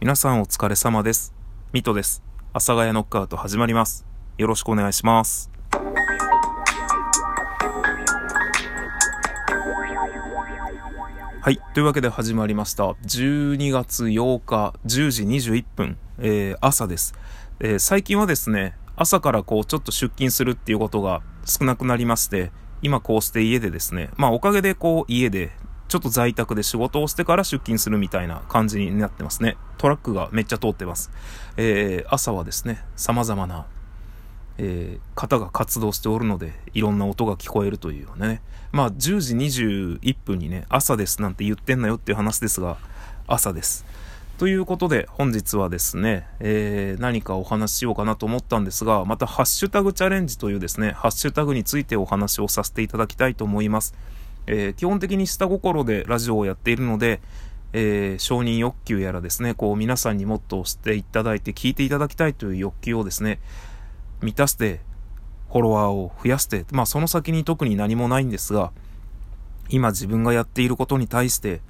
皆さんお疲れ様です。ミトです。阿佐ヶ谷ノックアウト始まります。よろしくお願いします。はい。というわけで始まりました。12月8日10時21分、えー、朝です、えー、最近はですね、朝からこうちょっと出勤するっていうことが少なくなりまして、今こうして家でですね、まあおかげでこう家でちょっと在宅で仕事をしてから出勤するみたいな感じになってますね。トラックがめっちゃ通ってます。えー、朝はですね、様々な、えー、方が活動しておるので、いろんな音が聞こえるというね。まあ、10時21分にね、朝ですなんて言ってんなよっていう話ですが、朝です。ということで、本日はですね、えー、何かお話ししようかなと思ったんですが、またハッシュタグチャレンジというですね、ハッシュタグについてお話をさせていただきたいと思います。えー、基本的に下心でラジオをやっているので、えー、承認欲求やらですね、こう皆さんにもっと知っていただいて聞いていただきたいという欲求をですね、満たして、フォロワーを増やして、まあその先に特に何もないんですが、今自分がやっていることに対して、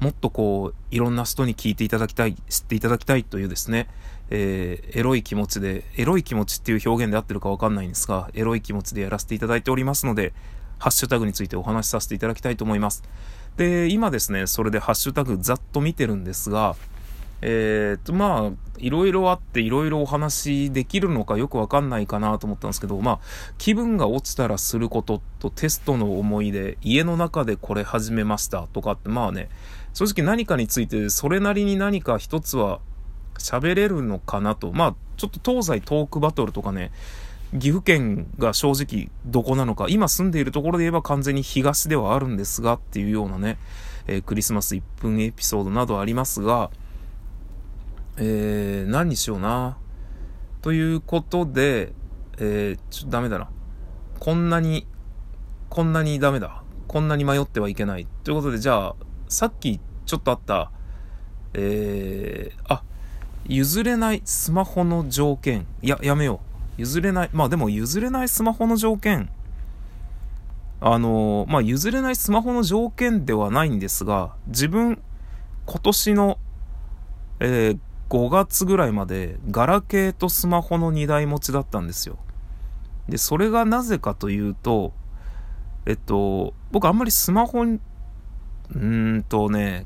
もっとこう、いろんな人に聞いていただきたい、知っていただきたいというですね、えー、エロい気持ちで、エロい気持ちっていう表現で合ってるかわかんないんですが、エロい気持ちでやらせていただいておりますので、ハッシュタグについてお話しさせていただきたいと思います。で、今ですね、それでハッシュタグざっと見てるんですが、えー、っと、まあ、いろいろあっていろいろお話できるのかよくわかんないかなと思ったんですけど、まあ、気分が落ちたらすることとテストの思い出、家の中でこれ始めましたとかって、まあね、正直何かについてそれなりに何か一つは喋れるのかなと。まあ、ちょっと東西トークバトルとかね、岐阜県が正直どこなのか、今住んでいるところで言えば完全に東ではあるんですがっていうようなね、えー、クリスマス1分エピソードなどありますが、えー、何にしような。ということで、えー、ちょっとダメだな。こんなに、こんなにダメだ。こんなに迷ってはいけない。ということで、じゃあ、さっきちょっとあった、えー、あ、譲れないスマホの条件。いや、やめよう。譲れない、まあでも譲れないスマホの条件、あの、まあ譲れないスマホの条件ではないんですが、自分、今年の、えー、5月ぐらいまで、ガラケーとスマホの2台持ちだったんですよ。で、それがなぜかというと、えっと、僕あんまりスマホ、うーんとね、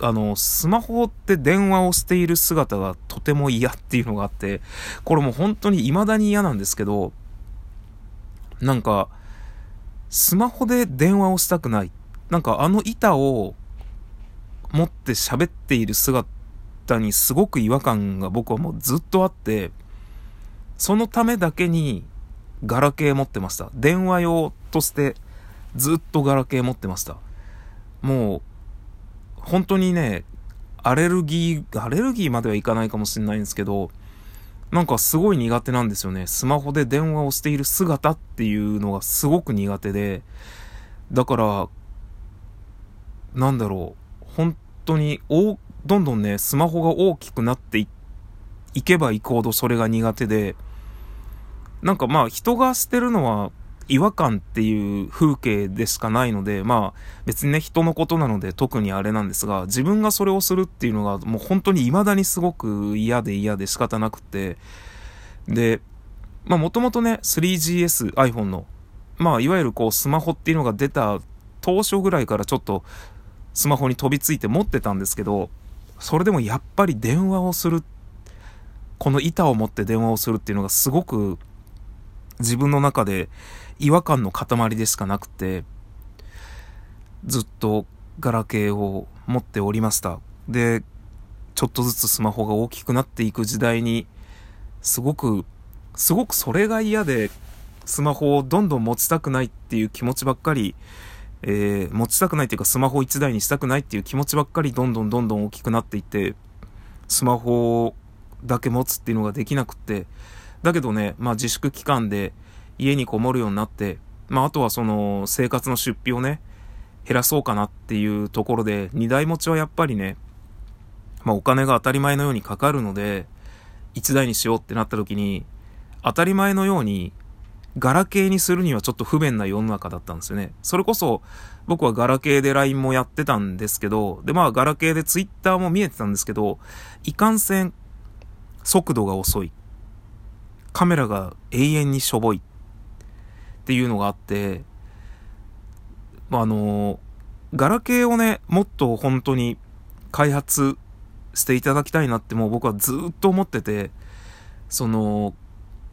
あの、スマホって電話をしている姿がとても嫌っていうのがあって、これもう本当に未だに嫌なんですけど、なんか、スマホで電話をしたくない。なんかあの板を持って喋っている姿にすごく違和感が僕はもうずっとあって、そのためだけにガラケー持ってました。電話用としてずっとガラケー持ってました。もう本当にね、アレルギー、アレルギーまではいかないかもしれないんですけど、なんかすごい苦手なんですよね。スマホで電話をしている姿っていうのがすごく苦手で、だから、なんだろう、本当に、お、どんどんね、スマホが大きくなっていいけばいくほどそれが苦手で、なんかまあ人がしてるのは違和感っていう風景でしかないので、まあ別にね人のことなので特にあれなんですが、自分がそれをするっていうのがもう本当に未だにすごく嫌で嫌で仕方なくて、で、まあもともとね 3GS iPhone の、まあいわゆるこうスマホっていうのが出た当初ぐらいからちょっとスマホに飛びついて持ってたんですけど、それでもやっぱり電話をする、この板を持って電話をするっていうのがすごく自分の中で違和感の塊でしかなくて、ずっとガラケーを持っておりました。で、ちょっとずつスマホが大きくなっていく時代に、すごく、すごくそれが嫌で、スマホをどんどん持ちたくないっていう気持ちばっかり、えー、持ちたくないっていうかスマホ1台にしたくないっていう気持ちばっかりどんどんどんどん大きくなっていって、スマホだけ持つっていうのができなくって、だけどね、まあ自粛期間で家にこもるようになって、まああとはその生活の出費をね、減らそうかなっていうところで、二台持ちはやっぱりね、まあお金が当たり前のようにかかるので、一台にしようってなった時に、当たり前のようにガラケーにするにはちょっと不便な世の中だったんですよね。それこそ、僕はガラケーで LINE もやってたんですけど、で、まあ、ガラケーで Twitter も見えてたんですけど、いかんせん、速度が遅い。カメラが永遠にしょぼい。っていうのがあって、まあ、あの、ガラケーをね、もっと本当に開発していただきたいなってもう僕はずっと思ってて、その、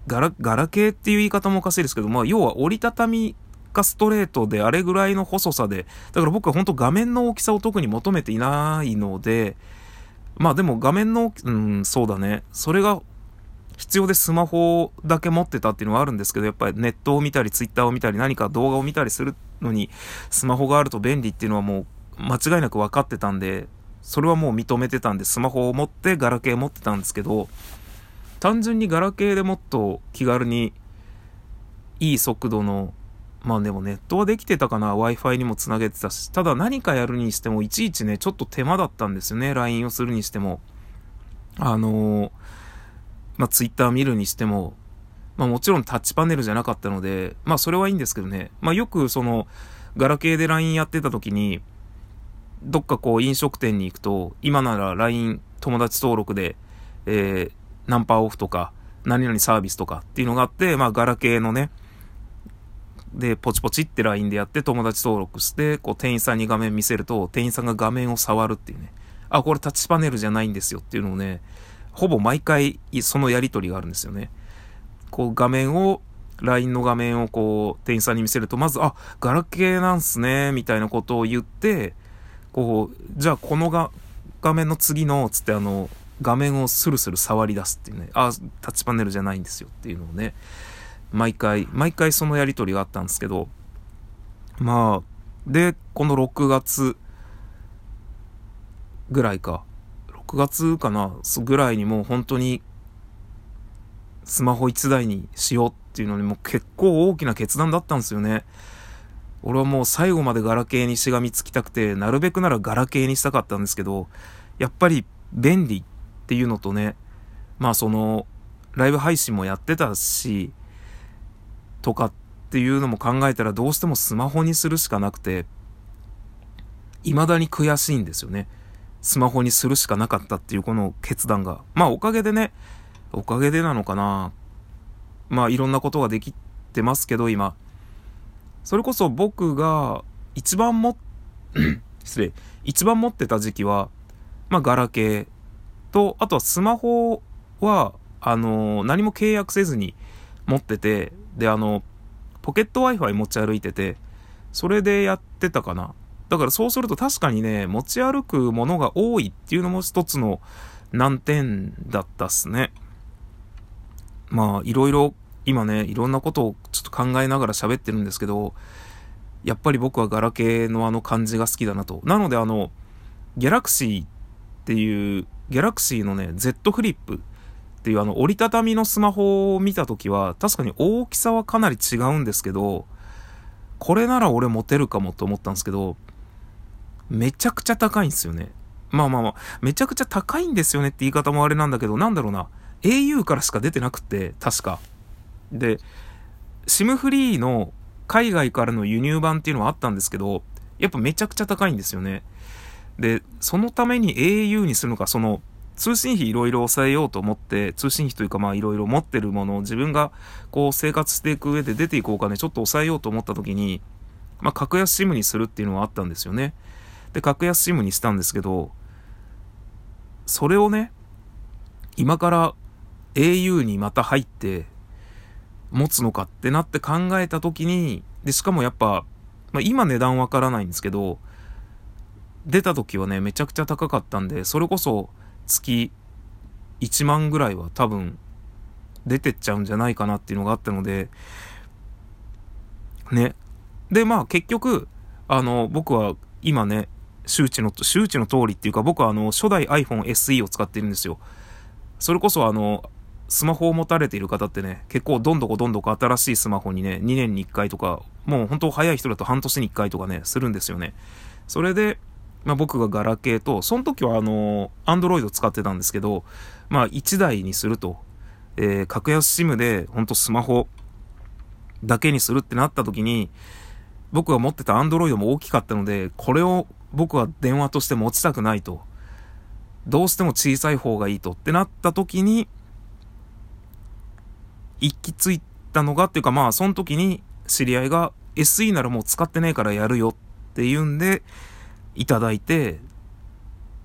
ガラ、ガラケーっていう言い方もおかしいですけど、まあ、要は折りたたみかストレートであれぐらいの細さで、だから僕は本当画面の大きさを特に求めていないので、まあでも画面の、うん、そうだね。それが必要でスマホだけ持ってたっていうのはあるんですけど、やっぱりネットを見たり、ツイッターを見たり、何か動画を見たりするのに、スマホがあると便利っていうのはもう間違いなく分かってたんで、それはもう認めてたんで、スマホを持ってガラケー持ってたんですけど、単純にガラケーでもっと気軽にいい速度のまあでもネットはできてたかな ?Wi-Fi にもつなげてたし。ただ何かやるにしてもいちいちね、ちょっと手間だったんですよね。LINE をするにしても。あのー、まあ Twitter 見るにしても。まあもちろんタッチパネルじゃなかったので、まあそれはいいんですけどね。まあよくその、ガラケーで LINE やってた時に、どっかこう飲食店に行くと、今なら LINE 友達登録で、えー、ナンパオフとか、何々サービスとかっていうのがあって、まあ、ガラケーのね、で、ポチポチって LINE でやって友達登録して、こう、店員さんに画面見せると、店員さんが画面を触るっていうね。あ、これタッチパネルじゃないんですよっていうのをね、ほぼ毎回、そのやりとりがあるんですよね。こう、画面を、LINE の画面をこう、店員さんに見せると、まず、あ、ガラケーなんすね、みたいなことを言って、こう、じゃあこのが画面の次の、つってあの、画面をスルスル触り出すっていうね、あ、タッチパネルじゃないんですよっていうのをね、毎回、毎回そのやりとりがあったんですけど、まあ、で、この6月ぐらいか、6月かな、ぐらいにもう本当に、スマホ1台にしようっていうのにも結構大きな決断だったんですよね。俺はもう最後までガラケーにしがみつきたくて、なるべくならガラケーにしたかったんですけど、やっぱり便利っていうのとね、まあその、ライブ配信もやってたし、とかっていうのも考えたらどうしてもスマホにするしかなくて、未だに悔しいんですよね。スマホにするしかなかったっていうこの決断が。まあおかげでね、おかげでなのかな。まあいろんなことができてますけど今。それこそ僕が一番も、失礼、一番持ってた時期は、まあガラケーと、あとはスマホは、あのー、何も契約せずに持ってて、で、あの、ポケット Wi-Fi 持ち歩いてて、それでやってたかな。だからそうすると確かにね、持ち歩くものが多いっていうのも一つの難点だったっすね。まあ、いろいろ、今ね、いろんなことをちょっと考えながら喋ってるんですけど、やっぱり僕はガラケーのあの感じが好きだなと。なのであの、ギャラクシーっていうギャラクシーのね、Z フリップっていうあの折りたたみのスマホを見たときは、確かに大きさはかなり違うんですけど、これなら俺持てるかもと思ったんですけど、めちゃくちゃ高いんですよね。まあまあまあ、めちゃくちゃ高いんですよねって言い方もあれなんだけど、なんだろうな。au からしか出てなくて、確か。で、SIM フリーの海外からの輸入版っていうのはあったんですけど、やっぱめちゃくちゃ高いんですよね。で、そのために au にするのか、その、通信費いろいろ抑えようと思って、通信費というかまあいろいろ持ってるものを自分がこう生活していく上で出ていくお金ちょっと抑えようと思った時に、まあ格安 SIM にするっていうのはあったんですよね。で、格安 SIM にしたんですけど、それをね、今から au にまた入って持つのかってなって考えた時に、で、しかもやっぱ、まあ今値段わからないんですけど、出た時はね、めちゃくちゃ高かったんで、それこそ月1万ぐらいは多分出てっちゃうんじゃないかなっていうのがあったので、ね。で、まあ結局、あの、僕は今ね、周知の、周知の通りっていうか、僕はあの、初代 iPhone SE を使ってるんですよ。それこそあの、スマホを持たれている方ってね、結構どんどこどんどこ新しいスマホにね、2年に1回とか、もう本当早い人だと半年に1回とかね、するんですよね。それで、まあ、僕がガラケーと、その時はあの、アンドロイド使ってたんですけど、まあ、1台にすると、えー、格安 SIM で、ほんとスマホ、だけにするってなった時に、僕が持ってた Android も大きかったので、これを僕は電話として持ちたくないと。どうしても小さい方がいいとってなった時に、行き着いたのがっていうかまあその時に知り合いが SE ならもう使ってねえからやるよっていうんでいただいて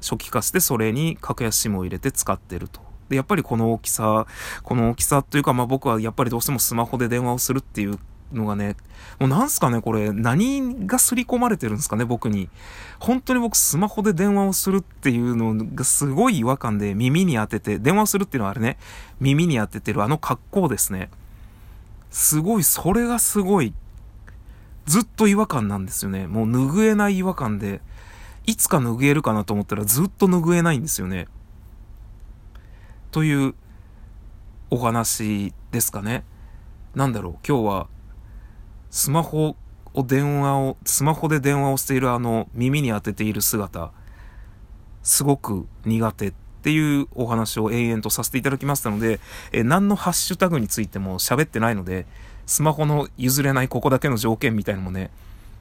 初期化してそれに格安 SIM を入れて使ってると。で、やっぱりこの大きさ、この大きさというかまあ僕はやっぱりどうしてもスマホで電話をするっていうのがね、もうなんすかね、これ、何が刷り込まれてるんですかね、僕に。本当に僕、スマホで電話をするっていうのがすごい違和感で、耳に当てて、電話をするっていうのはあれね、耳に当ててるあの格好ですね。すごい、それがすごい、ずっと違和感なんですよね。もう拭えない違和感で、いつか拭えるかなと思ったらずっと拭えないんですよね。というお話ですかね。なんだろう、今日はスマホを電話を、スマホで電話をしているあの耳に当てている姿、すごく苦手っていうお話を延々とさせていただきましたので、え何のハッシュタグについても喋ってないので、スマホの譲れないここだけの条件みたいのもね、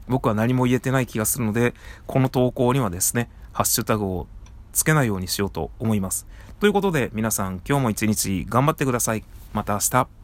僕は何も言えてない気がするので、この投稿にはですね、ハッシュタグをつけないようにしようと思います。ということで皆さん今日も一日頑張ってください。また明日。